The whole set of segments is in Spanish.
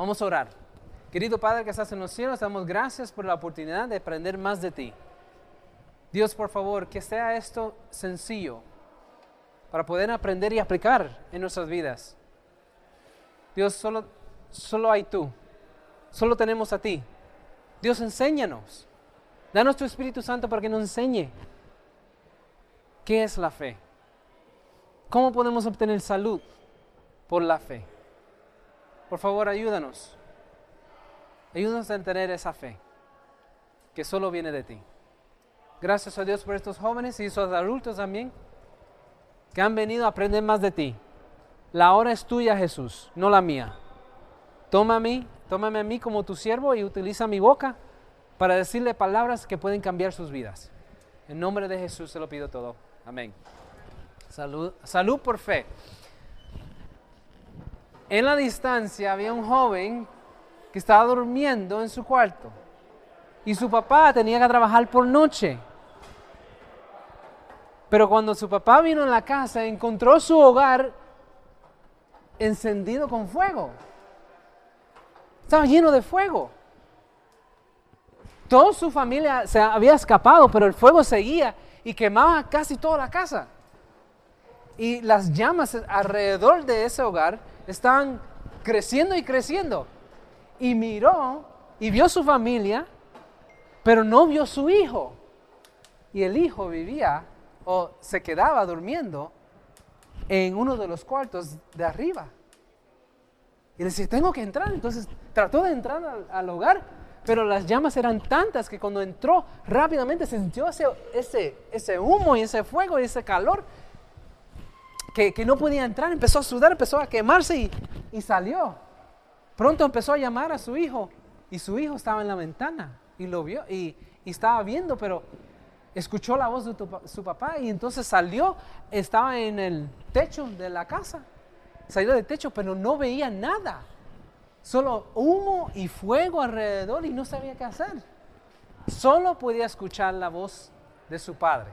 Vamos a orar. Querido Padre que estás en los cielos, damos gracias por la oportunidad de aprender más de ti. Dios, por favor, que sea esto sencillo para poder aprender y aplicar en nuestras vidas. Dios, solo, solo hay tú. Solo tenemos a ti. Dios, enséñanos. Danos tu Espíritu Santo para que nos enseñe qué es la fe. ¿Cómo podemos obtener salud por la fe? Por favor, ayúdanos. Ayúdanos a tener esa fe que solo viene de ti. Gracias a Dios por estos jóvenes y esos adultos también que han venido a aprender más de ti. La hora es tuya, Jesús, no la mía. Tómame, tómame a mí como tu siervo y utiliza mi boca para decirle palabras que pueden cambiar sus vidas. En nombre de Jesús se lo pido todo. Amén. Salud, salud por fe. En la distancia había un joven que estaba durmiendo en su cuarto y su papá tenía que trabajar por noche. Pero cuando su papá vino en la casa, encontró su hogar encendido con fuego. Estaba lleno de fuego. Toda su familia se había escapado, pero el fuego seguía y quemaba casi toda la casa. Y las llamas alrededor de ese hogar estaban creciendo y creciendo. Y miró y vio su familia, pero no vio su hijo. Y el hijo vivía o se quedaba durmiendo en uno de los cuartos de arriba. Y decía, tengo que entrar. Entonces trató de entrar al, hogar, pero las llamas eran tantas que cuando entró rápidamente sintió ese, ese, ese humo y ese fuego y ese calor que, no podía entrar. Empezó a sudar, empezó a quemarse y, salió. Pronto empezó a llamar a su hijo y su hijo estaba en la ventana y lo vio y, y estaba viendo, pero escuchó la voz de su papá y entonces salió, estaba en el techo de la casa, salió del techo, pero no veía nada, solo humo y fuego alrededor y no sabía qué hacer. Solo podía escuchar la voz de su padre,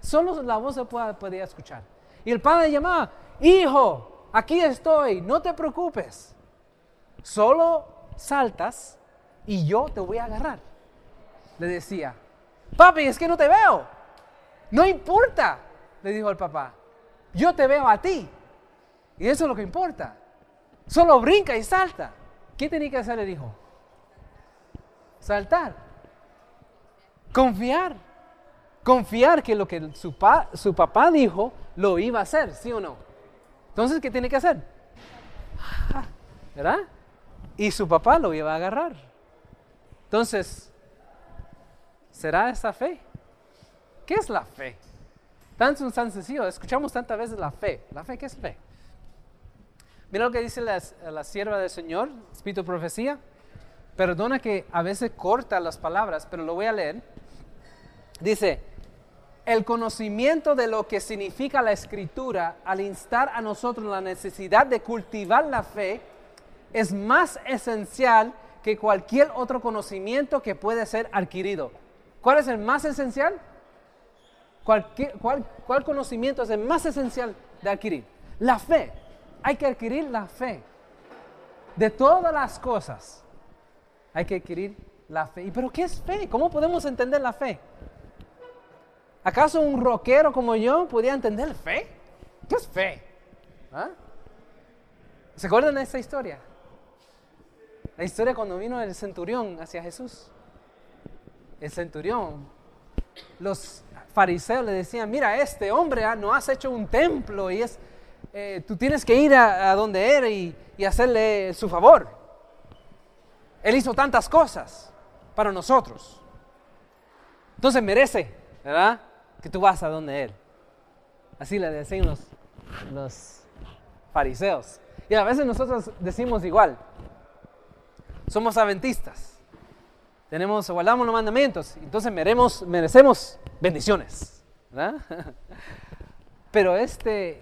solo la voz padre podía escuchar. Y el padre llamaba, hijo, aquí estoy, no te preocupes, solo saltas y yo te voy a agarrar. Le decía, Papi, es que no te veo. No importa, le dijo el papá. Yo te veo a ti. Y eso es lo que importa. Solo brinca y salta. ¿Qué tenía que hacer el hijo? Saltar. Confiar. Confiar que lo que su, su papá dijo lo iba a hacer, ¿sí o no? Entonces, ¿qué tiene que hacer? ¿Verdad? Y su papá lo iba a agarrar. Entonces, ¿Será esa fe? ¿Qué es la fe? Tan, tan sencillo, escuchamos tantas veces la fe. ¿La fe qué es fe? Mira lo que dice la, la sierva del Señor, Espíritu Profecía. Perdona que a veces corta las palabras, pero lo voy a leer. Dice, el conocimiento de lo que significa la escritura al instar a nosotros la necesidad de cultivar la fe es más esencial que cualquier otro conocimiento que puede ser adquirido. ¿Cuál es el más esencial? ¿Cuál, cuál, conocimiento es el más esencial de adquirir? La fe. Hay que adquirir la fe. De todas las cosas, hay que adquirir la fe. ¿Y pero qué es fe? ¿Cómo podemos entender la fe? ¿Acaso un rockero como yo podía entender fe? ¿Qué es fe? ¿Ah? ¿Se acuerdan de esta historia? La historia cuando vino el centurión hacia Jesús el centurión, los fariseos le decían, mira, este hombre ah, no has hecho un templo y es, eh, tú tienes que ir a, donde él y, y, hacerle su favor. Él hizo tantas cosas para nosotros. Entonces merece, ¿verdad? Que tú vas a donde él. Así le decían los, fariseos. Y a veces nosotros decimos igual. Somos adventistas tenemos, guardamos los mandamientos, entonces merecemos, merecemos bendiciones. Pero este,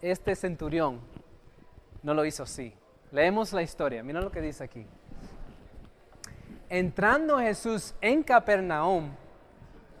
este centurión no lo hizo así. Leemos la historia, mira lo que dice aquí. Entrando Jesús en Capernaum,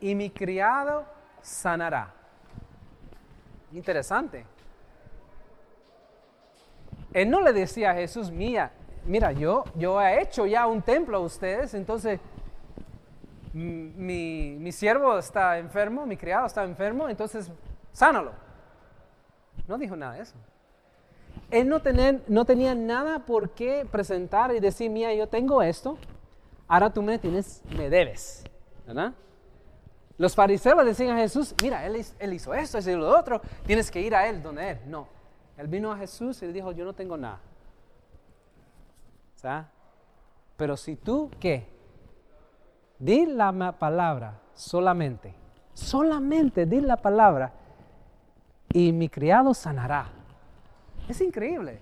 y mi criado sanará. Interesante. Él no le decía a Jesús, mía, mira, yo, yo he hecho ya un templo a ustedes, entonces mi, mi siervo está enfermo, mi criado está enfermo, entonces sánalo. No dijo nada de eso. Él no, no tenía nada por qué presentar y decir, mía, yo tengo esto, ahora tú me tienes, me debes. ¿Verdad? Los fariseos decían a Jesús, mira, él, hizo esto, y lo otro, tienes que ir a él, donde él. No, él vino a Jesús y le dijo, yo no tengo nada. ¿Sabes? Pero si tú, ¿qué? Di la palabra solamente, solamente di la palabra y mi criado sanará. Es increíble.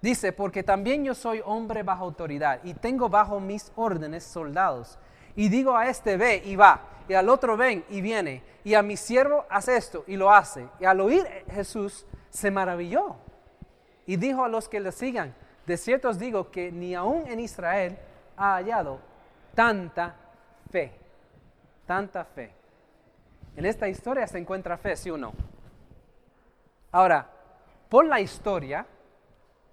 Dice, porque también yo soy hombre bajo autoridad y tengo bajo mis órdenes soldados. Y digo a este ve y va, y al otro ven y viene, y a mi siervo hace esto y lo hace. Y al oír Jesús se maravilló y dijo a los que le sigan, de cierto os digo que ni aún en Israel ha hallado tanta fe, tanta fe. En esta historia se encuentra fe, sí o no. Ahora, por la historia,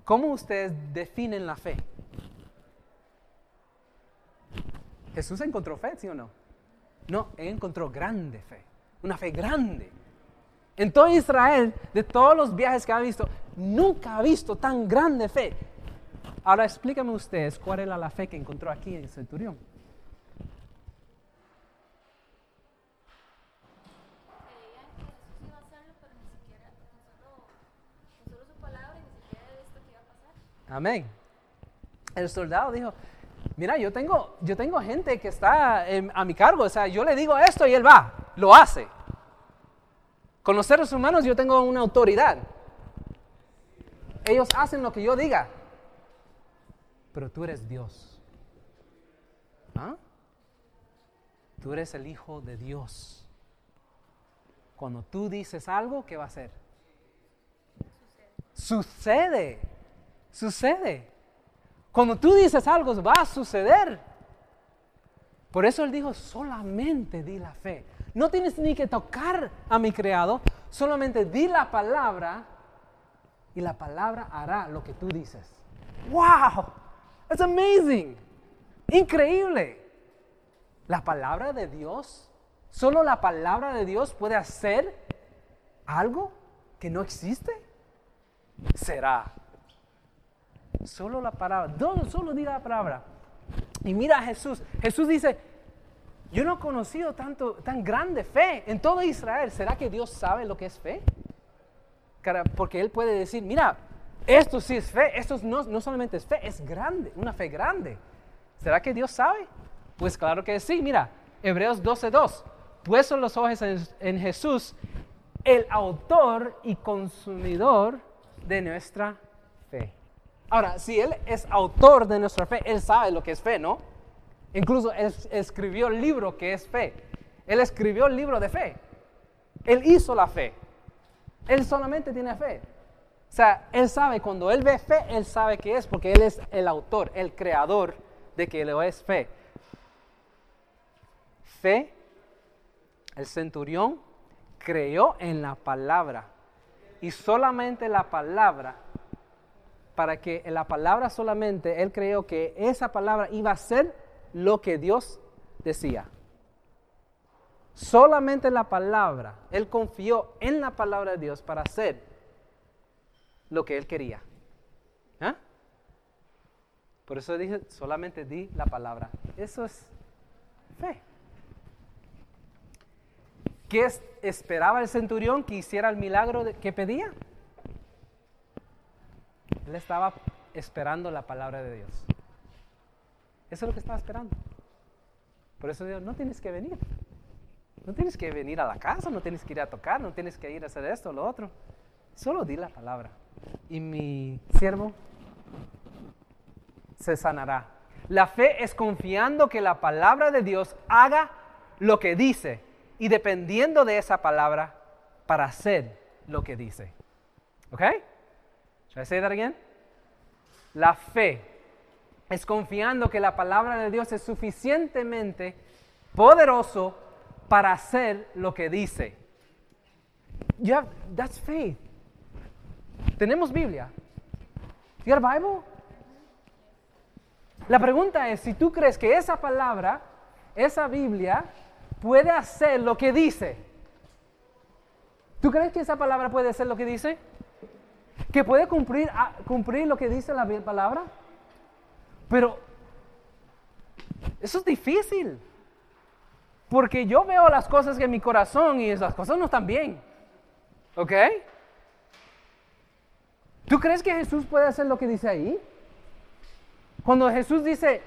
¿cómo ustedes definen la fe? Jesús encontró fe, ¿sí o no? No, él encontró grande fe, una fe grande. En todo Israel, de todos los viajes que ha visto, nunca ha visto tan grande fe. Ahora explícame ustedes cuál era la fe que encontró aquí en el centurión. Amén. El soldado dijo, mira, yo tengo, yo tengo gente que está a mi cargo, o sea, yo le digo esto y él va, lo hace. Con los seres humanos yo tengo una autoridad. Ellos hacen lo que yo diga, pero tú eres Dios. ¿Ah? Tú eres el Hijo de Dios. Cuando tú dices algo, ¿qué va a hacer? Sucede. Sucede. Cuando tú dices algo, va a suceder. Por eso él dijo, solamente di la fe. No tienes ni que tocar a mi creado, solamente di la palabra y la palabra hará lo que tú dices. ¡Wow! ¡Es amazing! Increíble. La palabra de Dios, solo la palabra de Dios puede hacer algo que no existe. Será Solo la palabra, solo diga la palabra. Y mira a Jesús. Jesús dice, yo no he conocido tanto, tan grande fe en todo Israel. ¿Será que Dios sabe lo que es fe? Porque Él puede decir, mira, esto sí es fe, esto no, no solamente es fe, es grande, una fe grande. ¿Será que Dios sabe? Pues claro que sí, mira, Hebreos 12.2, puesto los ojos en Jesús, el autor y consumidor de nuestra fe. Ahora, si Él es autor de nuestra fe, Él sabe lo que es fe, ¿no? Incluso Él escribió el libro que es fe. Él escribió el libro de fe. Él hizo la fe. Él solamente tiene fe. O sea, Él sabe, cuando Él ve fe, Él sabe qué es, porque Él es el autor, el creador de que lo es fe. Fe, el centurión creyó en la palabra. Y solamente la palabra para que la palabra solamente, él creyó que esa palabra iba a ser lo que Dios decía. Solamente la palabra, él confió en la palabra de Dios para hacer lo que él quería. ¿Ah? Por eso dije, solamente di la palabra. Eso es fe. ¿Qué esperaba el centurión que hiciera el milagro que pedía? Él estaba esperando la palabra de Dios. Eso es lo que estaba esperando. Por eso Dios, no tienes que venir. No tienes que venir a la casa, no tienes que ir a tocar, no tienes que ir a hacer esto o lo otro. Solo di la palabra. Y mi siervo se sanará. La fe es confiando que la palabra de Dios haga lo que dice y dependiendo de esa palabra para hacer lo que dice. ¿Ok? Should I say that again? La fe es confiando que la palabra de Dios es suficientemente poderoso para hacer lo que dice. Yeah, that's faith. Tenemos Biblia. You Bible? La pregunta es si tú crees que esa palabra, esa Biblia, puede hacer lo que dice. ¿Tú crees que esa palabra puede hacer lo que dice? ¿Que puede cumplir, ah, cumplir lo que dice la palabra? Pero eso es difícil. Porque yo veo las cosas en mi corazón y esas cosas no están bien. ¿Ok? ¿Tú crees que Jesús puede hacer lo que dice ahí? Cuando Jesús dice,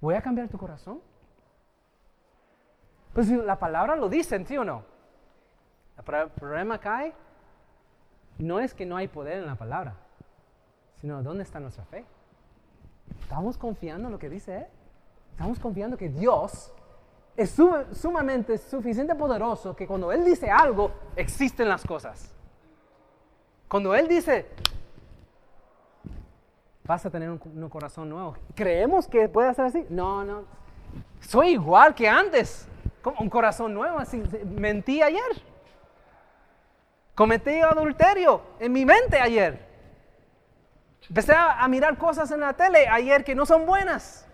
voy a cambiar tu corazón. Pues la palabra lo dice, ¿sí o no? El problema cae no es que no hay poder en la palabra, sino dónde está nuestra fe. ¿Estamos confiando en lo que dice Él? ¿Estamos confiando que Dios es sumamente suficiente poderoso que cuando Él dice algo, existen las cosas? Cuando Él dice, vas a tener un, corazón nuevo, ¿creemos que puede ser así? No, no. Soy igual que antes, un corazón nuevo, así. Mentí ayer. Cometí adulterio en mi mente ayer. Empecé a, mirar cosas en la tele ayer que no son buenas.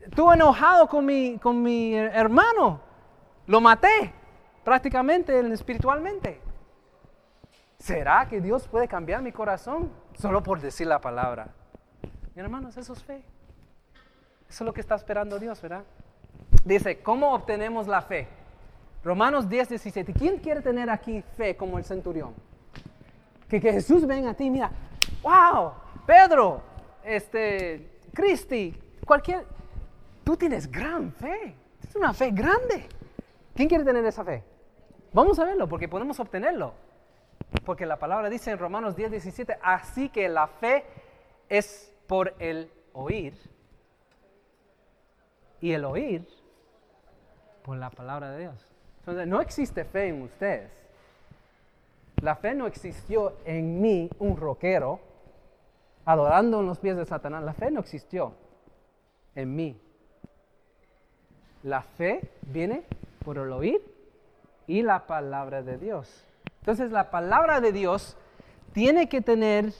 Estuve enojado con mi, con mi hermano. Lo maté prácticamente espiritualmente. ¿Será que Dios puede cambiar mi corazón solo por decir la palabra? Mi hermanos, eso es fe. Eso es lo que está esperando Dios, ¿verdad? Dice, ¿cómo obtenemos la fe? Romanos 10, 17. ¿Quién quiere tener aquí fe como el centurión? Que, Jesús venga a ti, mira, wow, Pedro, este, Cristi, cualquier, tú tienes gran fe, es una fe grande. ¿Quién quiere tener esa fe? Vamos a verlo porque podemos obtenerlo. Porque la palabra dice en Romanos 10, 17, así que la fe es por el oír y el oír por la palabra de Dios. Entonces, no existe fe en ustedes. La fe no existió en mí, un roquero, adorando en los pies de Satanás. La fe no existió en mí. La fe viene por el oír y la palabra de Dios. Entonces la palabra de Dios tiene que tener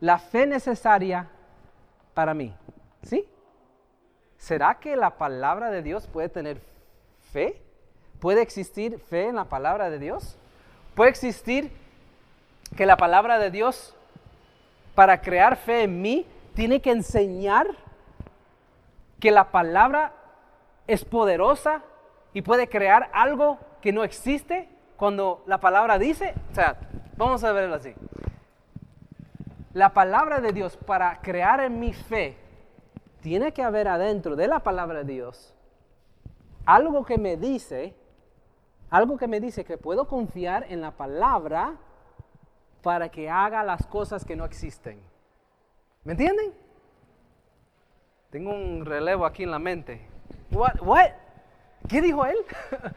la fe necesaria para mí. ¿Sí? ¿Será que la palabra de Dios puede tener fe? ¿Puede existir fe en la palabra de Dios? Puede existir que la palabra de Dios, para crear fe en mí, tiene que enseñar que la palabra es poderosa y puede crear algo que no existe cuando la palabra dice, o sea, vamos a verlo así. La palabra de Dios para crear en mi fe, tiene que haber adentro de la palabra de Dios algo que me dice algo que me dice que puedo confiar en la palabra para que haga las cosas que no existen. ¿Me entienden? Tengo un relevo aquí en la mente. What? What? ¿Qué dijo él?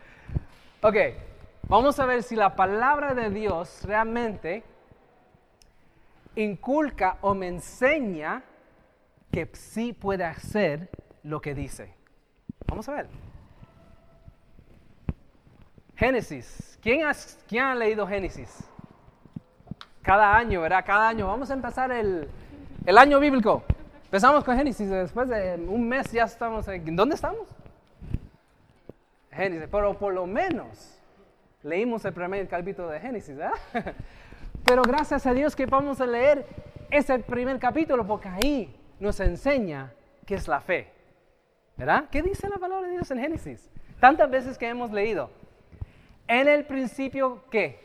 ok, vamos a ver si la palabra de Dios realmente inculca o me enseña que sí puede hacer lo que dice. Vamos a ver. Génesis. ¿Quién, ha leído Génesis? Cada año, ¿verdad? Cada año. Vamos a empezar el, año bíblico. Empezamos con Génesis. Después de un mes ya estamos. ¿En dónde estamos? Génesis. Pero por lo menos leímos el primer capítulo de Génesis, ¿verdad? Pero gracias a Dios que vamos a leer ese primer capítulo porque ahí nos enseña qué es la fe. ¿Verdad? ¿Qué dice la palabra de Dios en Génesis? Tantas veces que hemos leído. En el principio, ¿qué?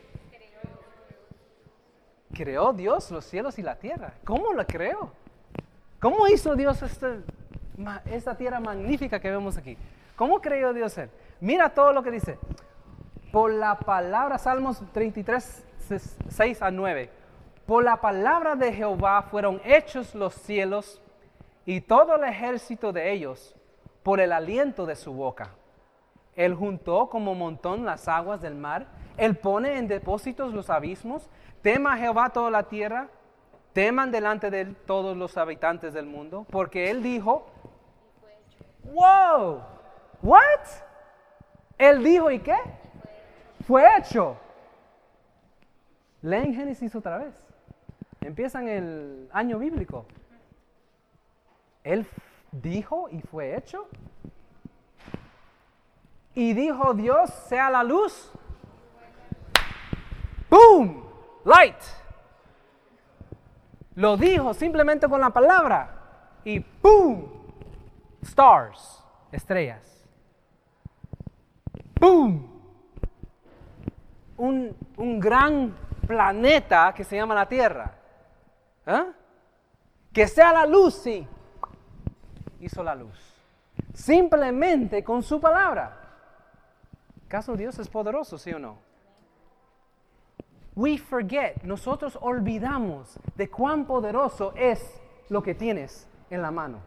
Creó Dios los cielos y la tierra. ¿Cómo lo creó? ¿Cómo hizo Dios esta, tierra magnífica que vemos aquí? ¿Cómo creó Dios él? Mira todo lo que dice. por la palabra, Salmos 33, 6 a 9. Por la palabra de Jehová fueron hechos los cielos y todo el ejército de ellos por el aliento de su boca. Él juntó como montón las aguas del mar, Él pone en depósitos los abismos, tema Jehová toda la tierra, teman delante de él todos los habitantes del mundo, porque Él dijo, wow, what? Él dijo y qué? Fue hecho. Leen Génesis otra vez. Empiezan el año bíblico. Él dijo y fue hecho. Y dijo Dios, sea la luz. ¡Boom! Light. Lo dijo simplemente con la palabra. Y ¡boom! Stars, estrellas. ¡Boom! Un, un gran planeta que se llama la Tierra. ¿Ah? Que sea la luz, sí. Hizo la luz. Simplemente con su palabra. ¿Caso Dios es poderoso, sí o no? We forget, nosotros olvidamos de cuán poderoso es lo que tienes en la mano.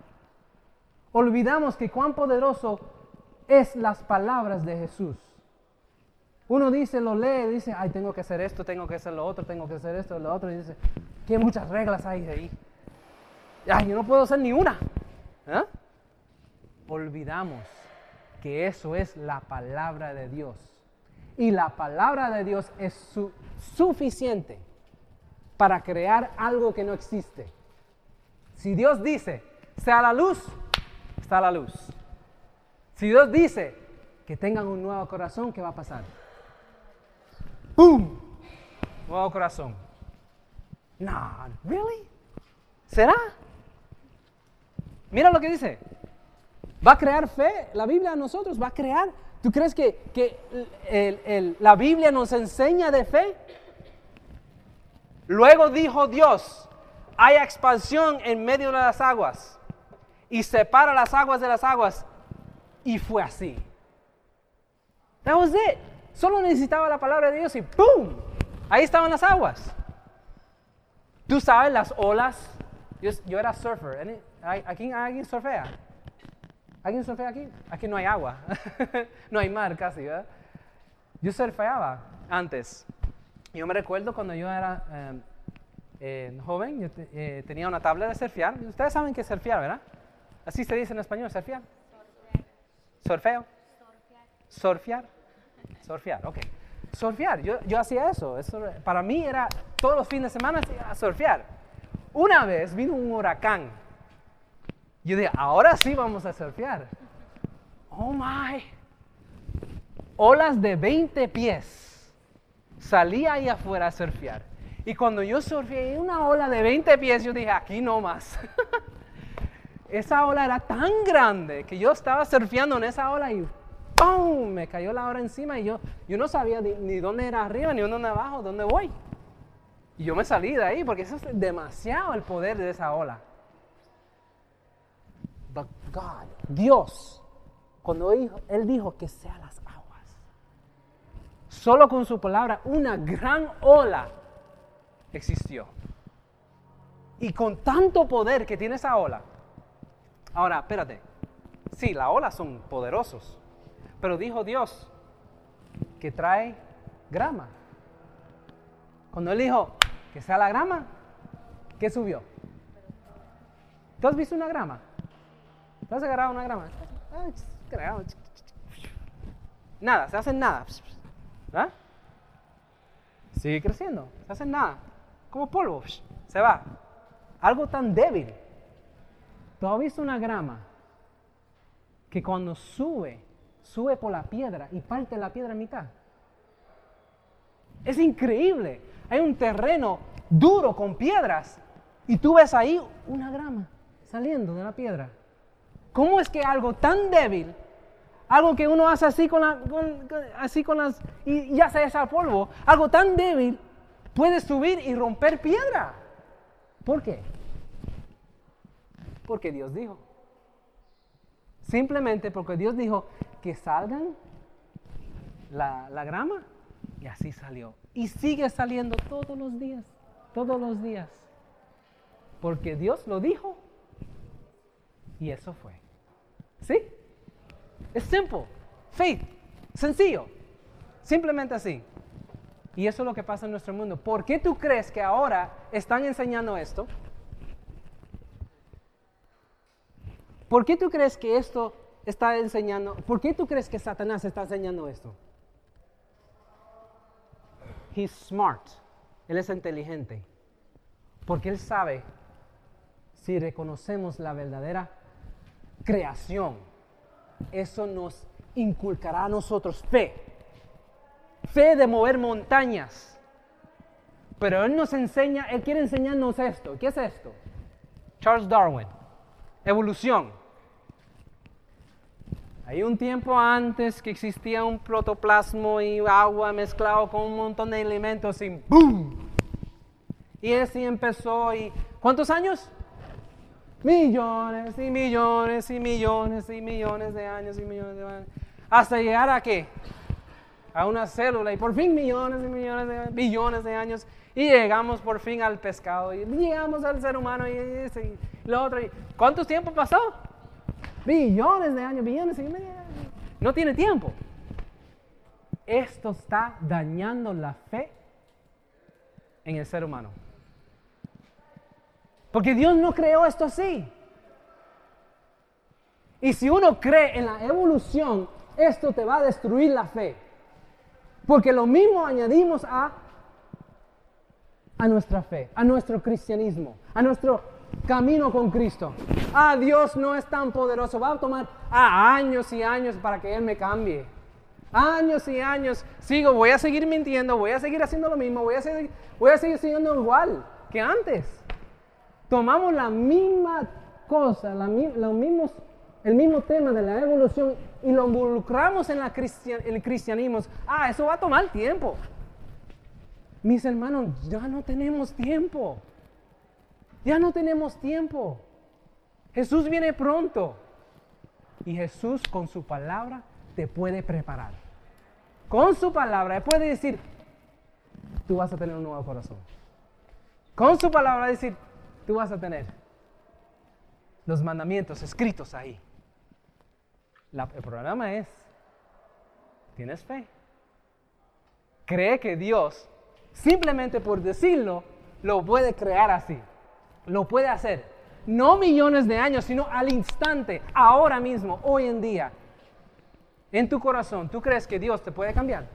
Olvidamos que cuán poderoso es las palabras de Jesús. Uno dice, lo lee, dice, ay, tengo que hacer esto, tengo que hacer lo otro, tengo que hacer esto, lo otro, y dice, qué muchas reglas hay de ahí. Ay, yo no puedo hacer ni una. ¿Eh? Olvidamos que eso es la palabra de Dios. Y la palabra de Dios es suficiente para crear algo que no existe. Si Dios dice, sea la luz, está la luz. Si Dios dice que tengan un nuevo corazón, ¿qué va a pasar? ¡Boom! Nuevo corazón. No, ¿really? ¿Será? Mira lo que dice. Va a crear fe, la Biblia a nosotros va a crear. ¿Tú crees que, que la Biblia nos enseña de fe? Luego dijo Dios, hay expansión en medio de las aguas y separa las aguas de las aguas. Y fue así. That was it. Solo necesitaba la palabra de Dios y ¡pum! Ahí estaban las aguas. Tú sabes las olas. Yo, era surfer. ¿Aquí alguien surfea? ¿Alguien surfea aquí? Aquí no hay agua. no hay mar casi, ¿verdad? Yo surfeaba antes. Yo me recuerdo cuando yo era em, eh, joven, yo eh, tenía una tabla de surfear. Ustedes saben qué es surfear, ¿verdad? Así se dice en español, surfear. Surfeo. Surfear. Surfear, ok. Surfear, yo, yo hacía eso. Para mí era todos los fines de semana a surfear. Una vez vino un huracán. Yo dije, ahora sí vamos a surfear. Oh my. Olas de 20 pies. Salí ahí afuera a surfear. Y cuando yo surfeé una ola de 20 pies, yo dije, aquí no más. esa ola era tan grande que yo estaba surfeando en esa ola y ¡pum! Me cayó la ola encima y yo, yo no sabía ni, dónde era arriba ni dónde abajo, dónde voy. Y yo me salí de ahí porque eso es demasiado el poder de esa ola. Dios, cuando Él dijo que sean las aguas, solo con su palabra una gran ola existió. Y con tanto poder que tiene esa ola, Ahora, espérate. Sí, las olas son poderosos. Pero dijo Dios que trae grama. Cuando él dijo que sea la grama, ¿qué subió? ¿Tú has visto una grama? ¿Tú has agarrado una grama? Nada, se hace nada. ¿Ah? Sigue creciendo, se hace nada. Como polvo, se va. Algo tan débil ¿Tú has visto una grama que cuando sube, sube por la piedra y parte la piedra en mitad? Es increíble. Hay un terreno duro con piedras y tú ves ahí una grama saliendo de la piedra. ¿Cómo es que algo tan débil, algo que uno hace así con, así con las y ya se echa polvo, algo tan débil puede subir y romper piedra? ¿Por qué? Porque Dios dijo. Simplemente porque Dios dijo que salgan la, la grama. Y así salió. Y sigue saliendo todos los días, todos los días. Porque Dios lo dijo. Y eso fue. ¿Sí? Es simple. Faith. Sencillo. Simplemente así. Y eso es lo que pasa en nuestro mundo. ¿Por qué tú crees que ahora están enseñando esto? ¿Por qué tú crees que esto está enseñando? ¿Por qué tú crees que Satanás está enseñando esto? He's smart. Él es inteligente. Porque él sabe si reconocemos la verdadera creación, eso nos inculcará a nosotros fe. Fe de mover montañas. Pero Él nos enseña, Él quiere enseñarnos esto. ¿Qué es esto? Charles Darwin. Evolución. Hay un tiempo antes que existía un protoplasmo y agua mezclado con un montón de elementos y ¡boom! Y así empezó y ¿cuántos años? Millones y millones y millones y millones de años y millones de años. Hasta llegar a qué? A una célula y por fin millones y millones de billones de años y llegamos por fin al pescado y llegamos al ser humano y, y, lo otro. Y, ¿Cuánto tiempo pasó? Billones de años, billones y millones. No tiene tiempo. Esto está dañando la fe en el ser humano. Porque Dios no creó esto así. Y si uno cree en la evolución, esto te va a destruir la fe. Porque lo mismo añadimos a, a nuestra fe, a nuestro cristianismo, a nuestro camino con Cristo. Ah, Dios no es tan poderoso. Va a tomar ah, años y años para que Él me cambie. Años y años. Sigo, voy a seguir mintiendo, voy a seguir haciendo lo mismo, voy a seguir, voy a seguir siendo igual que antes tomamos la misma cosa, la, mismos, el mismo tema de la evolución y lo involucramos en el cristianismo, ah, eso va a tomar tiempo. Mis hermanos, ya no tenemos tiempo. Ya no tenemos tiempo. Jesús viene pronto. Y Jesús con su palabra te puede preparar. Con su palabra, puede decir, tú vas a tener un nuevo corazón. Con su palabra decir, tú vas a tener los mandamientos escritos ahí. el programa es, ¿tienes fe? Cree que Dios, simplemente por decirlo, lo puede crear así. Lo puede hacer. No millones de años, sino al instante, ahora mismo, hoy en día. En tu corazón, ¿tú crees que Dios te puede cambiar?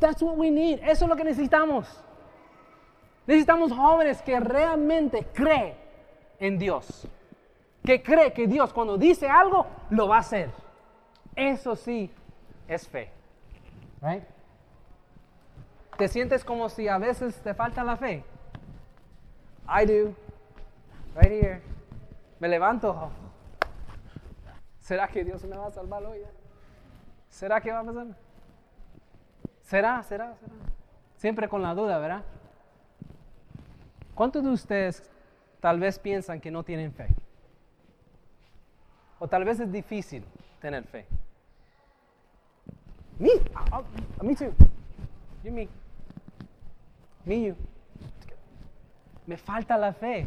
That's what we need. Eso es lo que necesitamos. Necesitamos jóvenes que realmente creen en Dios. Que cree que Dios cuando dice algo, lo va a hacer. Eso sí es fe. Right? ¿Te sientes como si a veces te falta la fe? I do. Right here. Me levanto. ¿Será que Dios me va a salvar hoy? ¿Será que va a pasar? ¿Será? ¿Será? ¿Será? Siempre con la duda, ¿verdad? ¿Cuántos de ustedes tal vez piensan que no tienen fe? O tal vez es difícil tener fe. Me, uh, me too. You, me. Me, you. Me falta la fe.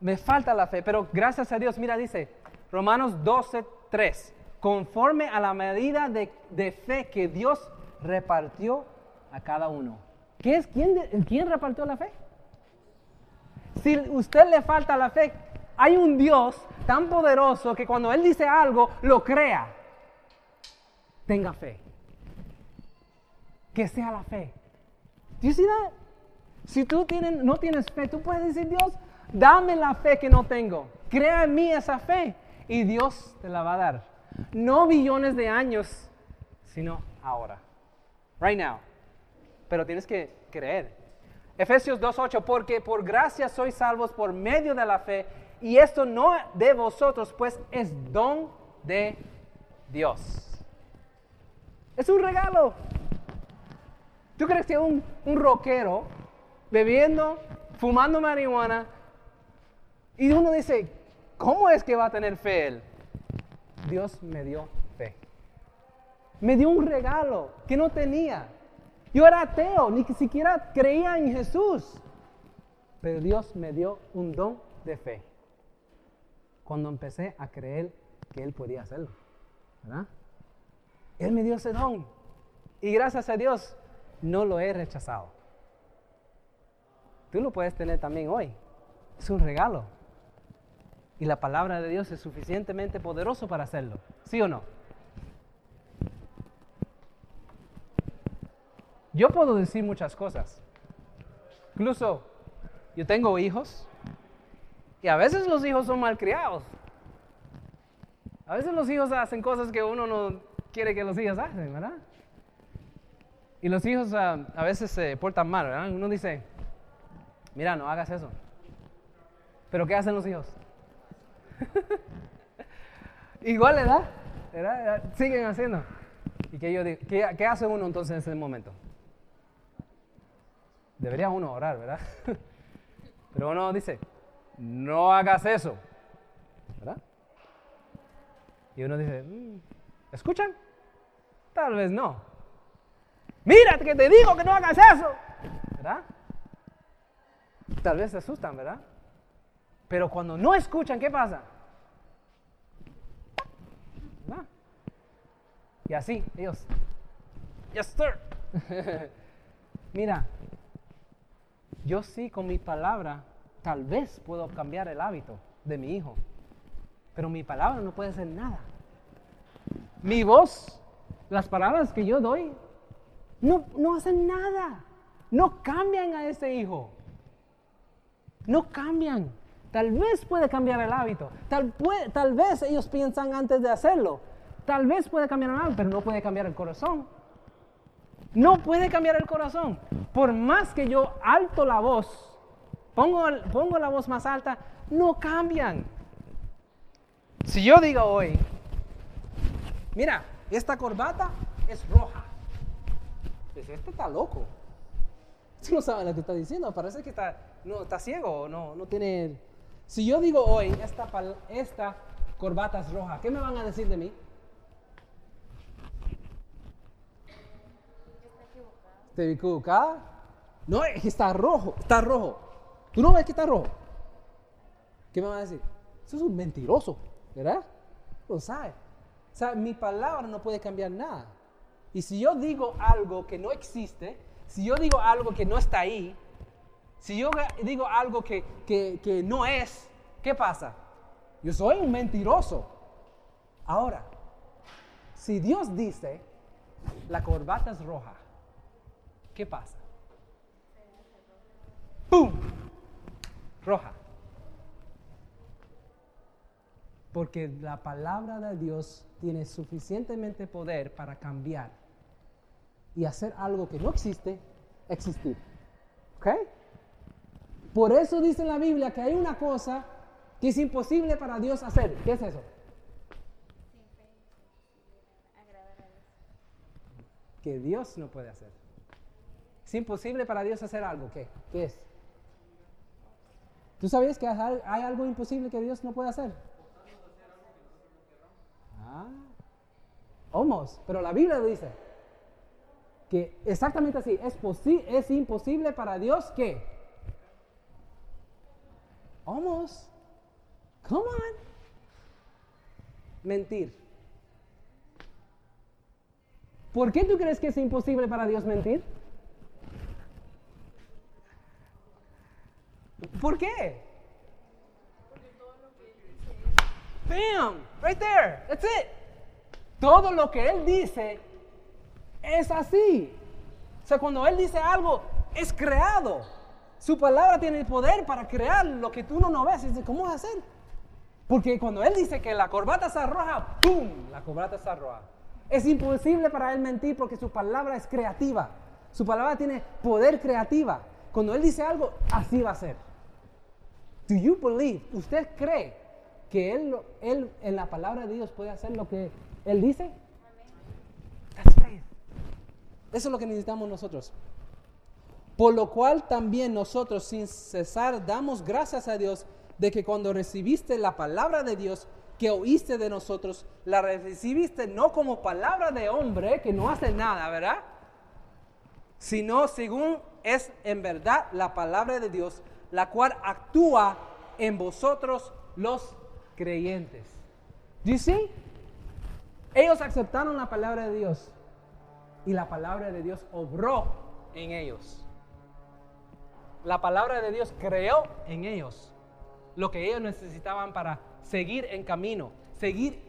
Me falta la fe, pero gracias a Dios, mira, dice Romanos 12, 3, conforme a la medida de, de fe que Dios repartió a cada uno. ¿Qué es? ¿Quién, ¿Quién repartió la fe? Si usted le falta la fe, hay un Dios tan poderoso que cuando Él dice algo, lo crea. Tenga fe. Que sea la fe. you see Si tú tienes, no tienes fe, tú puedes decir, Dios, dame la fe que no tengo. Crea en mí esa fe y Dios te la va a dar. No billones de años, sino ahora. Right now. Pero tienes que creer. Efesios 2.8, porque por gracia sois salvos por medio de la fe, y esto no de vosotros, pues es don de Dios. Es un regalo. ¿Tú crees que un, un rockero bebiendo, fumando marihuana, y uno dice, ¿cómo es que va a tener fe él? Dios me dio fe. Me dio un regalo que no tenía. Yo era ateo, ni siquiera creía en Jesús. Pero Dios me dio un don de fe. Cuando empecé a creer que Él podía hacerlo. ¿Verdad? Él me dio ese don. Y gracias a Dios no lo he rechazado. Tú lo puedes tener también hoy. Es un regalo. Y la palabra de Dios es suficientemente poderoso para hacerlo. ¿Sí o no? Yo puedo decir muchas cosas. Incluso yo tengo hijos y a veces los hijos son malcriados. A veces los hijos hacen cosas que uno no quiere que los hijos hagan, ¿verdad? Y los hijos ah, a veces se portan mal, ¿verdad? Uno dice, mira, no hagas eso. Pero ¿qué hacen los hijos? Igual, ¿verdad? ¿verdad? Siguen haciendo. ¿Y qué, yo digo? ¿Qué, ¿Qué hace uno entonces en ese momento? Debería uno orar, ¿verdad? Pero uno dice, no hagas eso, ¿verdad? Y uno dice, mm, ¿escuchan? Tal vez no. Mira que te digo que no hagas eso, ¿verdad? Tal vez se asustan, ¿verdad? Pero cuando no escuchan, ¿qué pasa? ¿Verdad? Y así, ellos, yes, sir. Mira, yo sí con mi palabra tal vez puedo cambiar el hábito de mi hijo, pero mi palabra no puede hacer nada. Mi voz, las palabras que yo doy, no, no hacen nada. No cambian a ese hijo. No cambian. Tal vez puede cambiar el hábito. Tal, tal vez ellos piensan antes de hacerlo. Tal vez puede cambiar el pero no puede cambiar el corazón. No puede cambiar el corazón. Por más que yo alto la voz, pongo, pongo la voz más alta, no cambian. Si yo digo hoy, mira, esta corbata es roja. Pues este está loco. Tú no sabe lo que está diciendo. Parece que está, no, está ciego, no, no tiene... Si yo digo hoy, esta, esta corbata es roja, ¿qué me van a decir de mí? ¿Te equivocada? No, es está rojo, está rojo. ¿Tú no ves que está rojo? ¿Qué me va a decir? Eso es un mentiroso, ¿verdad? Lo sabe. O sea, mi palabra no puede cambiar nada. Y si yo digo algo que no existe, si yo digo algo que no está ahí, si yo digo algo que, que, que no es, ¿qué pasa? Yo soy un mentiroso. Ahora, si Dios dice, la corbata es roja, ¿qué pasa? ¡Pum! Roja. Porque la palabra de Dios tiene suficientemente poder para cambiar y hacer algo que no existe, existir. ¿Ok? Por eso dice la Biblia que hay una cosa que es imposible para Dios hacer. ¿Qué es eso? Que Dios no puede hacer. Es imposible para Dios hacer algo. ¿Qué? ¿Qué es? ¿Tú sabías que hay algo imposible que Dios no puede hacer? Ah, almost. Pero la Biblia dice que exactamente así. Es, es imposible para Dios que. Almost. Come on. Mentir. ¿Por qué tú crees que es imposible para Dios mentir? ¿Por qué? Bam, right there, that's it. Todo lo que Él dice es así. O sea, cuando Él dice algo, es creado. Su palabra tiene poder para crear lo que tú no, no ves. ¿cómo vas a hacer? Porque cuando Él dice que la corbata está roja, ¡pum! La corbata está roja. Es imposible para Él mentir porque su palabra es creativa. Su palabra tiene poder creativa. Cuando Él dice algo, así va a ser. Do you believe? ¿Usted cree que él, él en la palabra de Dios puede hacer lo que Él dice? That's faith. Eso es lo que necesitamos nosotros. Por lo cual también nosotros sin cesar damos gracias a Dios de que cuando recibiste la palabra de Dios, que oíste de nosotros, la recibiste no como palabra de hombre que no hace nada, ¿verdad? Sino según es en verdad la palabra de Dios, la cual actúa en vosotros los creyentes. ¿Dice? Ellos aceptaron la palabra de Dios y la palabra de Dios obró en ellos. La palabra de Dios creó en ellos lo que ellos necesitaban para seguir en camino, seguir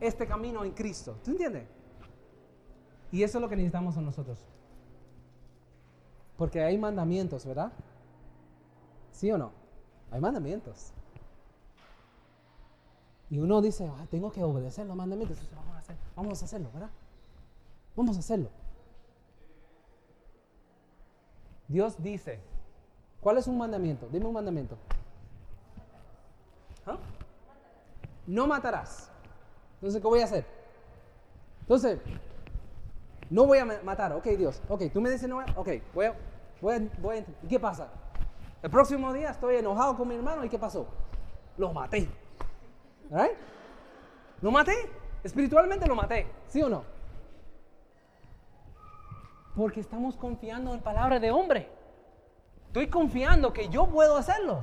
este camino en Cristo. ¿Tú entiendes? Y eso es lo que necesitamos a nosotros. Porque hay mandamientos, ¿verdad? ¿Sí o no? Hay mandamientos. Y uno dice, tengo que obedecer los mandamientos. vamos, a vamos a hacerlo, ¿verdad? Vamos a hacerlo. Dios dice, ¿cuál es un mandamiento? Dime un mandamiento. ¿Ah? No matarás. Entonces, ¿qué voy a hacer? Entonces, no voy a matar. Ok, Dios. Ok, tú me dices no. Ok, voy a, voy a, voy a, ¿Y qué pasa? El próximo día estoy enojado con mi hermano y ¿qué pasó? Lo maté. ¿Right? ¿Lo maté? Espiritualmente lo maté. ¿Sí o no? Porque estamos confiando en palabra de hombre. Estoy confiando que yo puedo hacerlo.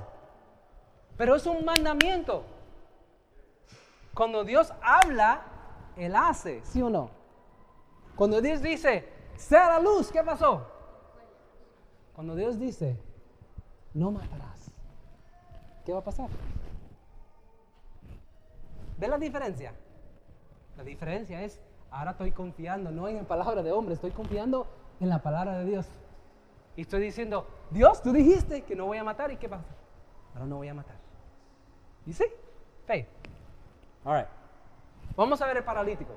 Pero es un mandamiento. Cuando Dios habla, Él hace, ¿sí o no? Cuando Dios dice, sea la luz, ¿qué pasó? Cuando Dios dice, no matarás, ¿qué va a pasar? ¿Ve la diferencia? La diferencia es, ahora estoy confiando no en la palabra de hombre, estoy confiando en la palabra de Dios. Y estoy diciendo, Dios, tú dijiste que no voy a matar, ¿y qué pasa? Ahora no voy a matar. ¿Y sí? Faith. All right. Vamos a ver el paralítico.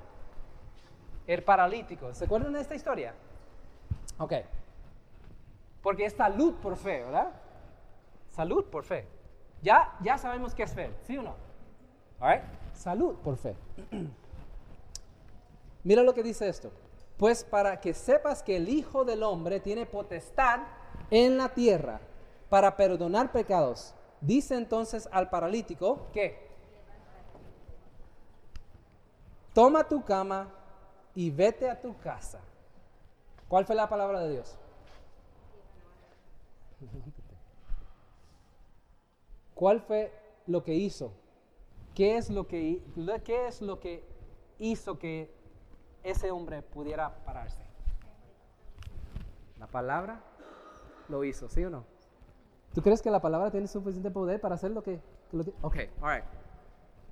El paralítico. ¿Se acuerdan de esta historia? Ok. Porque es salud por fe, ¿verdad? Salud por fe. Ya, ya sabemos qué es fe, ¿sí o no? All right. Salud por fe. Mira lo que dice esto. Pues para que sepas que el Hijo del Hombre tiene potestad en la tierra para perdonar pecados. Dice entonces al paralítico que toma tu cama y vete a tu casa. ¿Cuál fue la palabra de Dios? ¿Cuál fue lo que hizo? ¿Qué es lo que, qué es lo que hizo que ese hombre pudiera pararse? La palabra lo hizo, ¿sí o no? ¿Tú crees que la palabra tiene suficiente poder para hacer lo que, lo Ok, all right.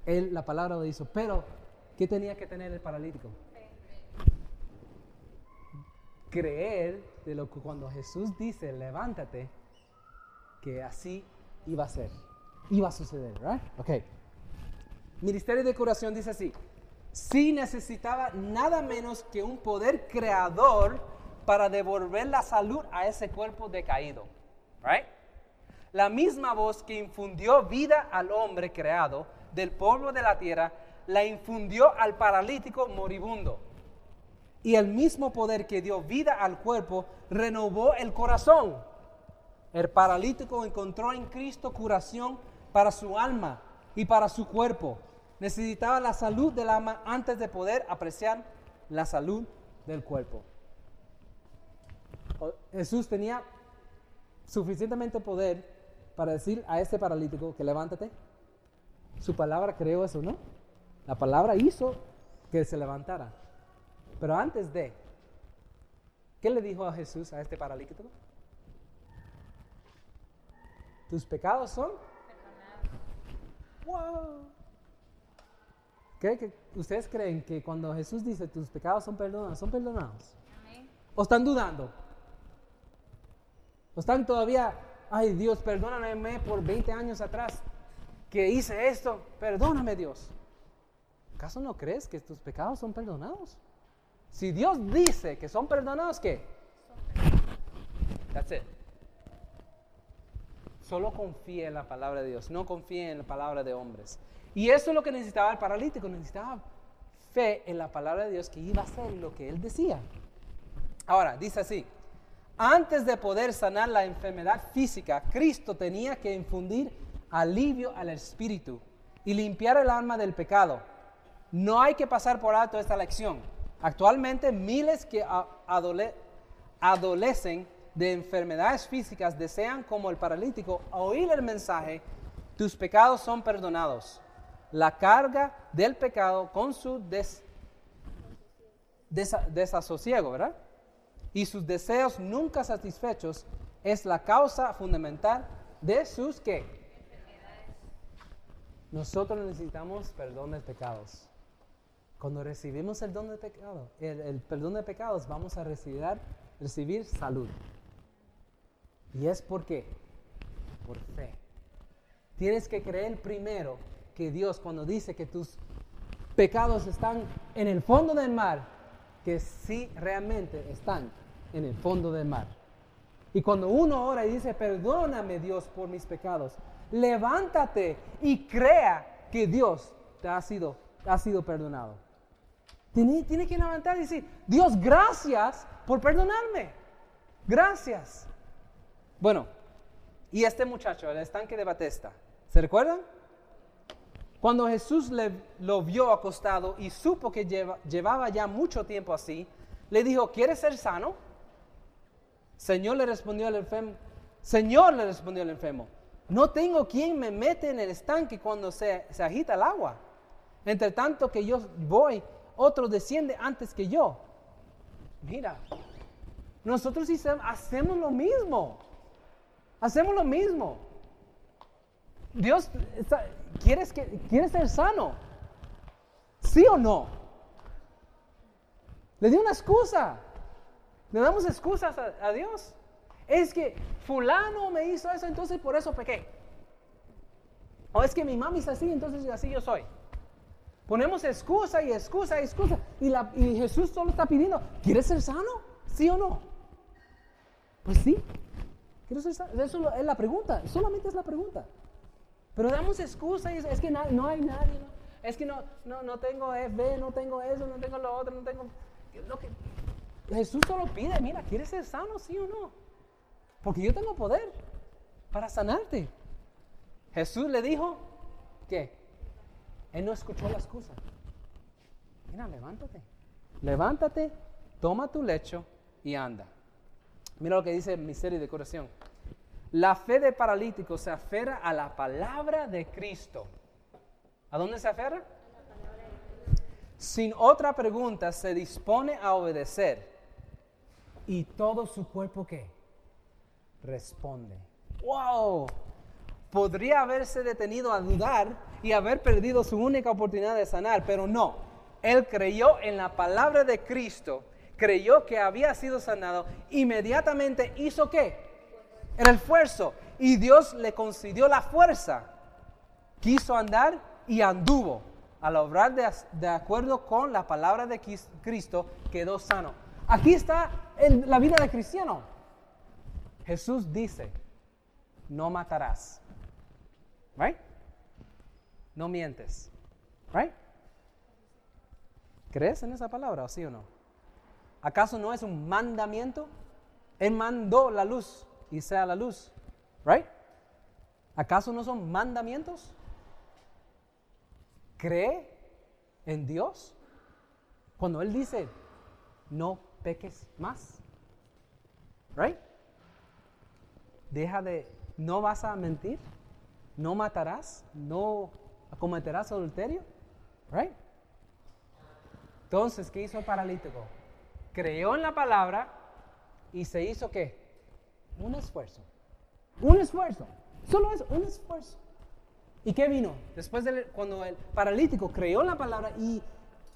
Él, la palabra lo hizo, pero ¿qué tenía que tener el paralítico? Creer de lo que cuando Jesús dice, levántate, que así iba a ser, iba a suceder, ¿right? Ok. Ministerio de curación dice así, sí necesitaba nada menos que un poder creador para devolver la salud a ese cuerpo decaído. Right? La misma voz que infundió vida al hombre creado del polvo de la tierra, la infundió al paralítico moribundo. Y el mismo poder que dio vida al cuerpo renovó el corazón. El paralítico encontró en Cristo curación para su alma y para su cuerpo. Necesitaba la salud del alma antes de poder apreciar la salud del cuerpo. Jesús tenía suficientemente poder para decir a este paralítico que levántate. Su palabra creó eso, ¿no? La palabra hizo que se levantara. Pero antes de, ¿qué le dijo a Jesús a este paralítico? Tus pecados son wow. ¿Qué, ¿Ustedes creen que cuando Jesús dice tus pecados son perdonados, son perdonados? ¿O están dudando? ¿O están todavía, ay Dios, perdóname por 20 años atrás que hice esto? Perdóname Dios. ¿Acaso no crees que tus pecados son perdonados? Si Dios dice que son perdonados, ¿qué? That's it. Solo confíe en la palabra de Dios, no confíe en la palabra de hombres. Y eso es lo que necesitaba el paralítico, necesitaba fe en la palabra de Dios que iba a hacer lo que él decía. Ahora, dice así, antes de poder sanar la enfermedad física, Cristo tenía que infundir alivio al espíritu. y limpiar el alma del pecado. No hay que pasar por alto esta lección. Actualmente miles que adolecen de enfermedades físicas desean como el paralítico oír el mensaje, tus pecados son perdonados. La carga del pecado con su desasosiego, ¿verdad? Y sus deseos nunca satisfechos es la causa fundamental de sus que nosotros necesitamos perdón de pecados. Cuando recibimos el don de perdón de pecados, vamos a recibir salud. ¿Y es por qué? Por fe. Tienes que creer primero que Dios cuando dice que tus pecados están en el fondo del mar, que sí realmente están en el fondo del mar. Y cuando uno ora y dice, perdóname Dios por mis pecados, levántate y crea que Dios te ha sido, ha sido perdonado. Tiene, tiene que levantar y decir, Dios, gracias por perdonarme. Gracias. Bueno, y este muchacho, el estanque de Batesta, ¿se recuerdan? Cuando Jesús le, lo vio acostado y supo que llevaba ya mucho tiempo así, le dijo, ¿quieres ser sano? Señor le respondió al enfermo, Señor le respondió al enfermo, no tengo quien me mete en el estanque cuando se, agita el agua. Entre tanto que yo voy, otro desciende antes que yo. Mira, nosotros hacemos lo mismo. Hacemos lo mismo. Dios, ¿quieres, que, ¿quieres ser sano? ¿Sí o no? Le di una excusa. Le damos excusas a Dios. Es que fulano me hizo eso, entonces por eso pequé. O es que mi mami es así, entonces así yo soy. Ponemos excusa y excusa y excusa. Y, la, y Jesús solo está pidiendo, ¿quieres ser sano? ¿Sí o no? Pues sí. Eso es la pregunta, solamente es la pregunta. Pero damos excusa y es, que no hay nadie. Es que no, no, no tengo FB, no tengo eso, no tengo lo otro, no tengo... Jesús solo pide, mira, ¿quieres ser sano? ¿Sí o no? Porque yo tengo poder para sanarte. Jesús le dijo que él no escuchó la excusa. Mira, levántate. Levántate, toma tu lecho y anda. Mira lo que dice Miseria de Corazón. La fe de paralítico se aferra a la palabra de Cristo. ¿A dónde se aferra? Sin otra pregunta se dispone a obedecer. ¿Y todo su cuerpo qué? responde. ¡Wow! Podría haberse detenido a dudar y haber perdido su única oportunidad de sanar, pero no. Él creyó en la palabra de Cristo, creyó que había sido sanado, inmediatamente hizo qué? El esfuerzo. Y Dios le concedió la fuerza. Quiso andar y anduvo. Al obrar de, de acuerdo con la palabra de Cristo, quedó sano. Aquí está la vida de cristiano. Jesús dice, no matarás. Right? No mientes. Right? ¿Crees en esa palabra, sí o no? ¿Acaso no es un mandamiento? Él mandó la luz y sea la luz. Right? ¿Acaso no son mandamientos? ¿Cree en Dios? Cuando Él dice, no peques más. Right? deja de, no vas a mentir, no matarás, no cometerás adulterio, right? Entonces, ¿qué hizo el paralítico? Creó en la palabra y se hizo qué? Un esfuerzo. Un esfuerzo. Solo es un esfuerzo. ¿Y qué vino? Después de cuando el paralítico creó la palabra y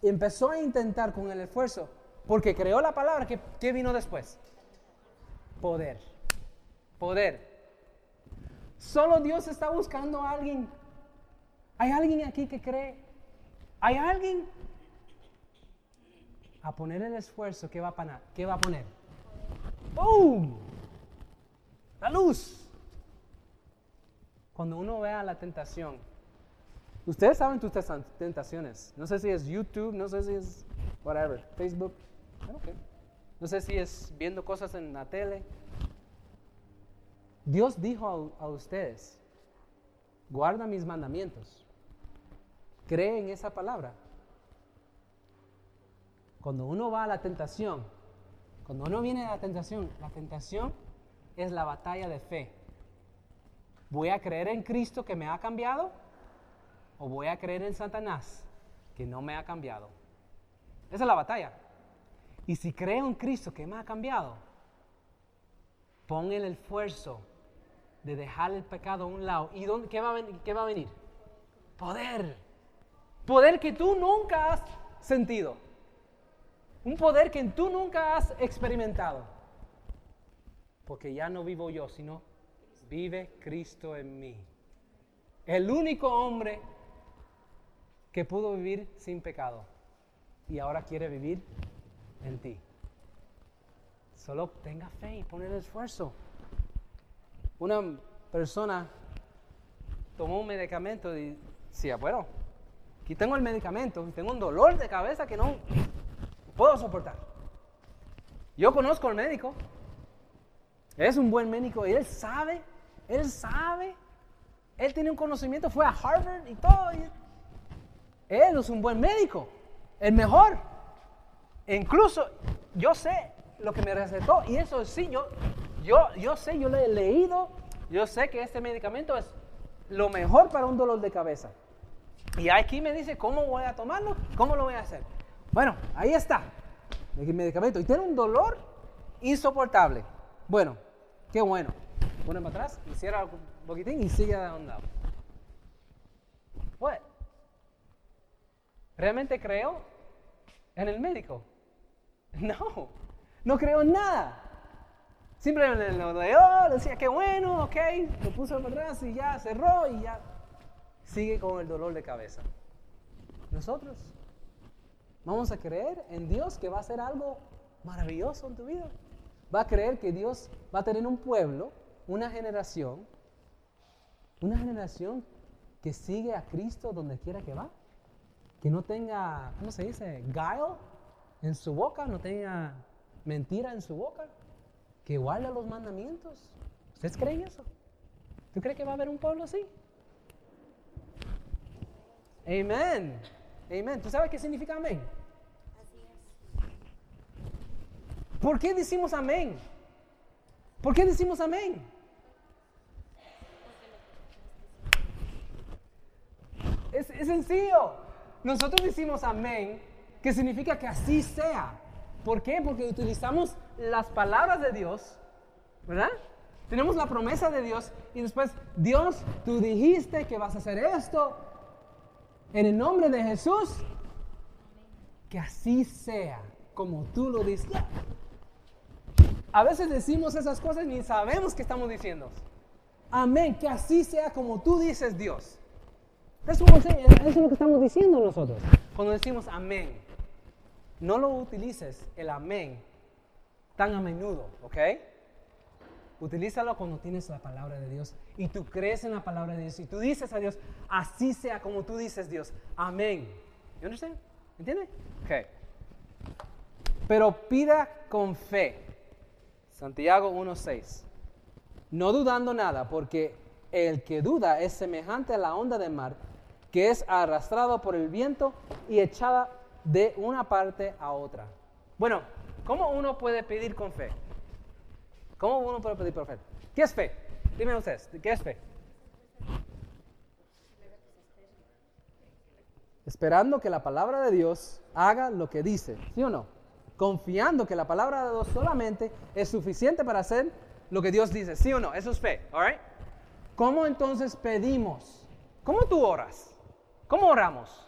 empezó a intentar con el esfuerzo, porque creó la palabra, ¿qué, qué vino después? Poder poder. Solo Dios está buscando a alguien. ¿Hay alguien aquí que cree? ¿Hay alguien? A poner el esfuerzo, ¿qué va a, poner? ¿Qué va a? ¡Boom! La luz. Cuando uno vea la tentación, ustedes saben tus tentaciones. No sé si es YouTube, no sé si es whatever, Facebook. No sé si es viendo cosas en la tele. Dios dijo a, ustedes, guarda mis mandamientos. cree en esa palabra. Cuando uno va a la tentación, cuando uno viene a la tentación, la tentación es la batalla de fe. ¿Voy a creer en Cristo que me ha cambiado? ¿O voy a creer en Satanás que no me ha cambiado? Esa es la batalla. Y si creo en Cristo que me ha cambiado, pon el esfuerzo de dejar el pecado a un lado. ¿Y qué va a venir? Poder. Poder que tú nunca has sentido. Un poder que tú nunca has experimentado. Porque ya no vivo yo, sino vive Cristo en mí. El único hombre que pudo vivir sin pecado y ahora quiere vivir en ti. Solo tenga fe y pon el esfuerzo. Una persona tomó un medicamento y decía, bueno, aquí tengo el medicamento, tengo un dolor de cabeza que no puedo soportar. Yo conozco al médico, es un buen médico y él sabe, él sabe, él tiene un conocimiento, fue a Harvard y todo. él es un buen médico, el mejor. Incluso yo sé lo que me recetó y eso sí, yo, yo, yo sé, yo lo he leído, yo sé que este medicamento es lo mejor para un dolor de cabeza. Y aquí me dice cómo voy a tomarlo, cómo lo voy a hacer. Bueno, ahí está, el medicamento. Y tiene un dolor insoportable. Bueno, qué bueno. Pone para atrás, y cierra un poquitín y sigue a un lado. What? ¿Realmente creo en el médico? No, no creo en nada. Simplemente lo leyó, decía qué bueno, ok, lo puso para atrás y ya cerró y ya sigue con el dolor de cabeza. Nosotros vamos a creer en Dios que va a hacer algo maravilloso en tu vida. Va a creer que Dios va a tener un pueblo, una generación, una generación que sigue a Cristo donde quiera que va. Que no tenga, ¿cómo se dice? Guile en su boca, no tenga mentira en su boca. Que guarda los mandamientos. ¿Ustedes creen eso? ¿Tú crees que va a haber un pueblo así? Amén. Amén. ¿Tú sabes qué significa amén? Así es. ¿Por qué decimos amén? ¿Por qué decimos amén? Es, sencillo. Nosotros decimos amén, que significa que así sea. ¿Por qué? Porque utilizamos las palabras de Dios, ¿verdad? Tenemos la promesa de Dios y después, Dios, tú dijiste que vas a hacer esto, en el nombre de Jesús, que así sea como tú lo dices. A veces decimos esas cosas y ni sabemos qué estamos diciendo. Amén, que así sea como tú dices Dios. Eso, es lo que estamos diciendo nosotros. Cuando decimos amén, no lo utilices el amén tan a menudo, ¿ok? Utilízalo cuando tienes la palabra de Dios y tú crees en la palabra de Dios y tú dices a Dios, así sea como tú dices Dios. Amén. ¿Me ¿Entiende? Ok. Pero pida con fe. Santiago 1.6. No dudando nada, porque el que duda es semejante a la onda del mar, que es arrastrado por el viento y echada de una parte a otra. Bueno, ¿cómo uno puede pedir con fe? ¿Cómo uno puede pedir por fe? ¿Qué es fe? Dime ustedes, ¿qué es fe? Esperando que la palabra de Dios haga lo que dice, ¿sí o no? Confiando que la palabra de Dios solamente es suficiente para hacer lo que Dios dice, ¿sí o no? Eso es fe, ¿all ¿Cómo entonces pedimos? ¿Cómo tú oras? ¿Cómo oramos?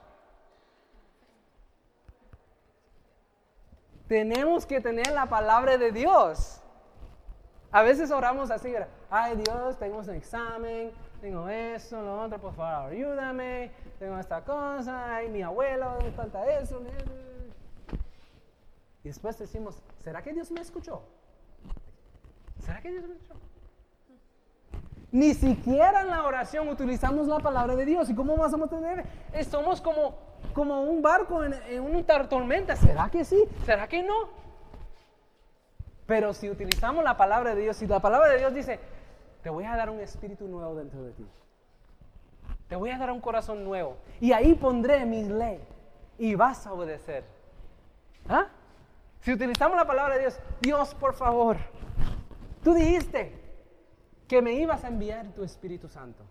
Tenemos que tener la palabra de Dios. A veces oramos así, ay Dios, tengo un examen, tengo eso, lo otro, por favor, ayúdame, tengo esta cosa, ay mi abuelo, me falta eso. Y después decimos, ¿será que Dios me escuchó? ¿Será que Dios me escuchó? Ni siquiera en la oración utilizamos la palabra de Dios. ¿Y cómo vamos a tener? Somos como, como un barco en, en una tormenta. ¿Será que sí? ¿Será que no? Pero si utilizamos la palabra de Dios, si la palabra de Dios dice, te voy a dar un espíritu nuevo dentro de ti. Te voy a dar un corazón nuevo. Y ahí pondré mis ley. Y vas a obedecer. ¿Ah? Si utilizamos la palabra de Dios, Dios, por favor, tú dijiste que me ibas a enviar tu Espíritu Santo.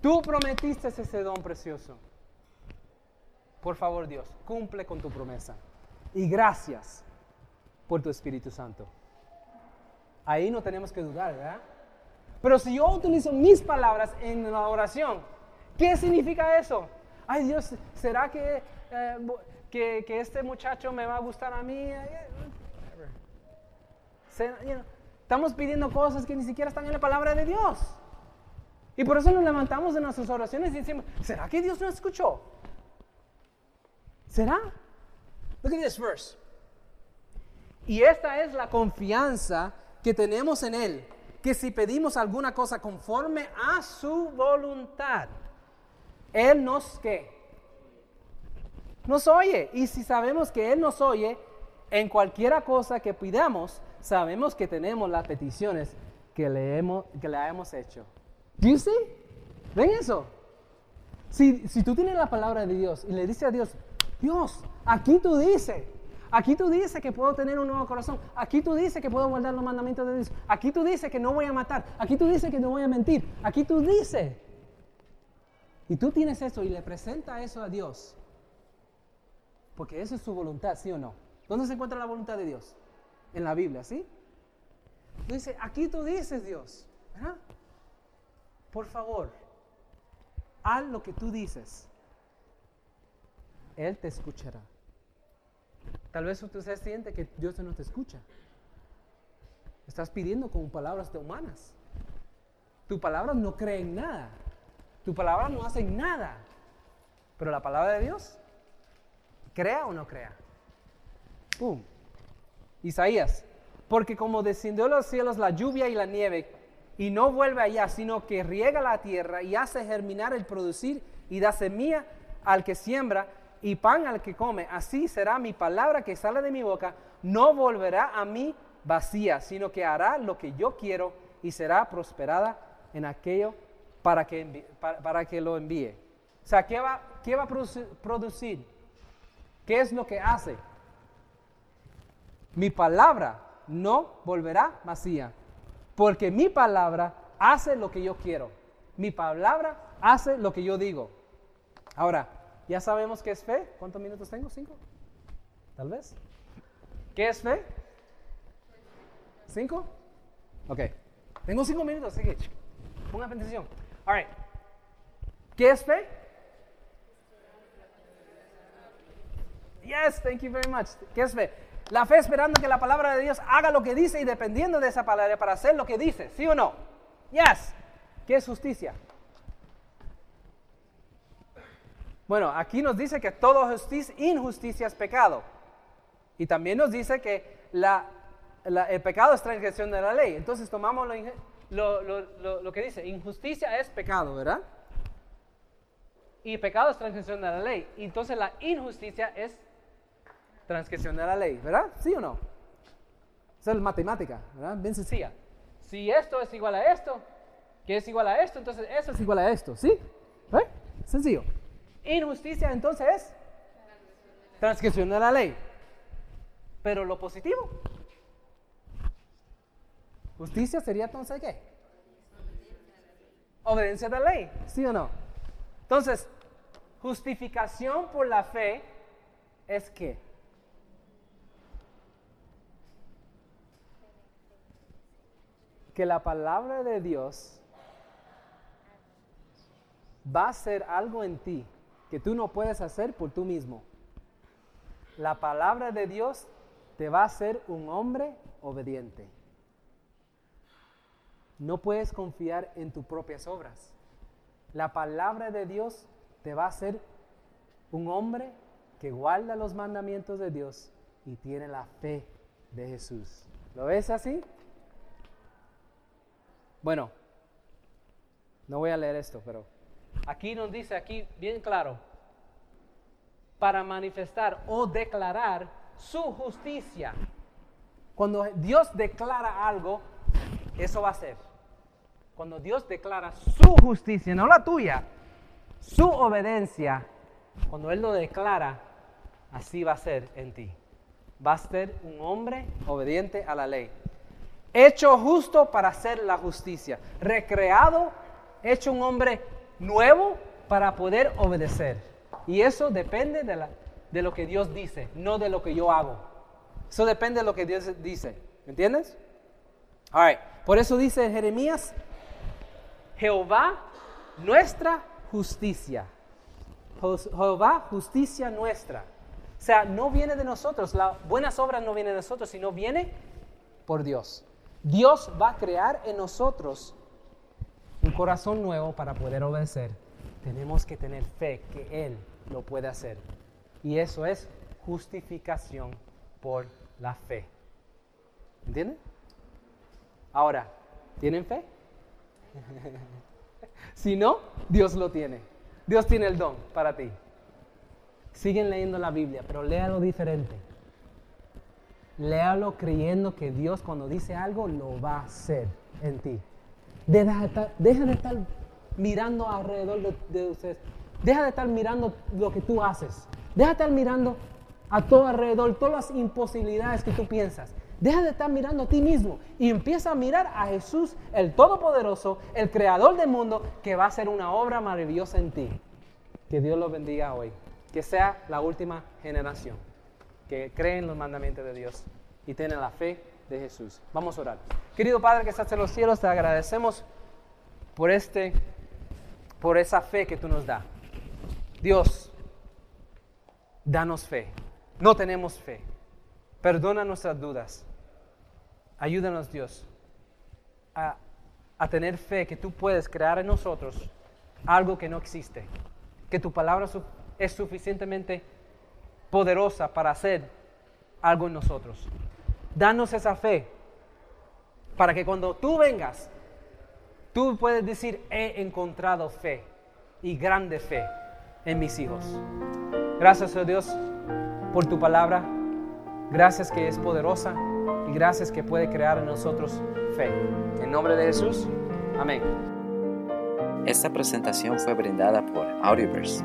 Tú prometiste ese don precioso. Por favor, Dios, cumple con tu promesa. Y gracias por tu Espíritu Santo. Ahí no tenemos que dudar, ¿verdad? Pero si yo utilizo mis palabras en la oración, ¿qué significa eso? Ay Dios, ¿será que, eh, que, este muchacho me va a gustar a mí? Estamos pidiendo cosas que ni siquiera están en la palabra de Dios. Y por eso nos levantamos de nuestras oraciones y decimos, ¿será que Dios no escuchó? ¿Será? Look at this verse. Y esta es la confianza que tenemos en Él, que si pedimos alguna cosa conforme a su voluntad, Él nos que nos oye. Y si sabemos que Él nos oye, en cualquiera cosa que pidamos, sabemos que tenemos las peticiones que le hemos, que le hemos hecho. ¿Do you see? ¿Ven eso? Si, si tú tienes la palabra de Dios y le dices a Dios, Dios, aquí tú dices, aquí tú dices que puedo tener un nuevo corazón, aquí tú dices que puedo guardar los mandamientos de Dios, aquí tú dices que no voy a matar, aquí tú dices que no voy a mentir, aquí tú dices. Y tú tienes eso y le presenta eso a Dios, porque esa es su voluntad, ¿sí o no? ¿Dónde se encuentra la voluntad de Dios? En la Biblia, ¿sí? Dice, aquí tú dices Dios, ¿verdad? por favor, haz lo que tú dices. Él te escuchará. Tal vez usted siente que Dios no te escucha. Estás pidiendo con palabras de humanas. Tu palabra no cree en nada. Tu palabra no hace nada. Pero la palabra de Dios, crea o no crea. ¡Pum! Isaías, porque como descendió los cielos la lluvia y la nieve y no vuelve allá, sino que riega la tierra y hace germinar el producir y da semilla al que siembra y pan al que come. Así será mi palabra que sale de mi boca, no volverá a mí vacía, sino que hará lo que yo quiero y será prosperada en aquello para que, para, que lo envíe. O sea, ¿qué va, qué va a producir? ¿Qué es lo que hace? Mi palabra no volverá vacía, porque mi palabra hace lo que yo quiero. Mi palabra hace lo que yo digo. Ahora, ya sabemos qué es fe. ¿Cuántos minutos tengo? ¿Cinco? Tal vez. ¿Qué es fe? ¿Cinco? Ok. Tengo cinco minutos, así que ponga atención. All right. ¿Qué es fe? Yes, thank you very much. ¿Qué es fe? La fe esperando que la palabra de Dios haga lo que dice y dependiendo de esa palabra para hacer lo que dice, ¿sí o no? Yes. ¿Qué es justicia? Bueno, aquí nos dice que toda injusticia es pecado. Y también nos dice que el pecado es transgresión de la ley. Entonces tomamos lo, lo, que dice, injusticia es pecado, ¿verdad? Y pecado es transgresión de la ley. Entonces la injusticia es transgresión de la ley, ¿verdad? ¿Sí o no? Esa es matemática, ¿verdad? Bien sencilla. Si esto es igual a esto, que es igual a esto, entonces eso es igual a esto, ¿sí? ¿Eh? Sencillo. Injusticia entonces es de la ley. Pero lo positivo. Justicia sería entonces qué? Obediencia de la ley, ¿sí o no? Entonces, justificación por la fe es que que la palabra de Dios va a ser algo en ti que tú no puedes hacer por tú mismo. La palabra de Dios te va a hacer un hombre obediente. No puedes confiar en tus propias obras. La palabra de Dios te va a hacer un hombre que guarda los mandamientos de Dios y tiene la fe de Jesús. ¿Lo ves así? Bueno, no voy a leer esto, pero aquí nos dice, aquí bien claro, para manifestar o declarar su justicia. Cuando Dios declara algo, eso va a ser. Cuando Dios declara su justicia, no la tuya, su obediencia, cuando Él lo declara, así va a ser en ti. Va a ser un hombre obediente a la ley. Hecho justo para hacer la justicia. Recreado, hecho un hombre nuevo para poder obedecer. Y eso depende de, lo que Dios dice, no de lo que yo hago. Eso depende de lo que Dios dice. ¿Me entiendes? All right. Por eso dice Jeremías, Jehová, nuestra justicia. Jehová, justicia nuestra. O sea, no viene de nosotros, las buenas obras no vienen de nosotros, sino viene por Dios. Dios va a crear en nosotros un corazón nuevo para poder obedecer. Tenemos que tener fe que Él lo puede hacer. Y eso es justificación por la fe. ¿Entienden? Ahora, ¿tienen fe? si no, Dios lo tiene. Dios tiene el don para ti. Siguen leyendo la Biblia, pero léalo diferente. Léalo creyendo que Dios cuando dice algo lo va a hacer en ti. Deja de estar, mirando alrededor de, de, ustedes. Deja de estar mirando lo que tú haces. Deja de estar mirando a todo alrededor, todas las imposibilidades que tú piensas. Deja de estar mirando a ti mismo y empieza a mirar a Jesús, el Todopoderoso, el Creador del mundo, que va a hacer una obra maravillosa en ti. Que Dios lo bendiga hoy. Que sea la última generación que cree en los mandamientos de Dios y tiene la fe de Jesús. Vamos a orar. Querido Padre que estás en los cielos, te agradecemos por este, por esa fe que tú nos das. Dios, danos fe. No tenemos fe. Perdona nuestras dudas. Ayúdanos, Dios, a, tener fe que tú puedes crear en nosotros algo que no existe. Que tu palabra es suficientemente poderosa para hacer algo en nosotros. Danos esa fe para que cuando tú vengas, tú puedes decir, he encontrado fe y grande fe en mis hijos. Gracias oh Dios por tu palabra. Gracias que es poderosa y gracias que puede crear en nosotros fe. En nombre de Jesús, amén. Esta presentación fue brindada por Audioverse,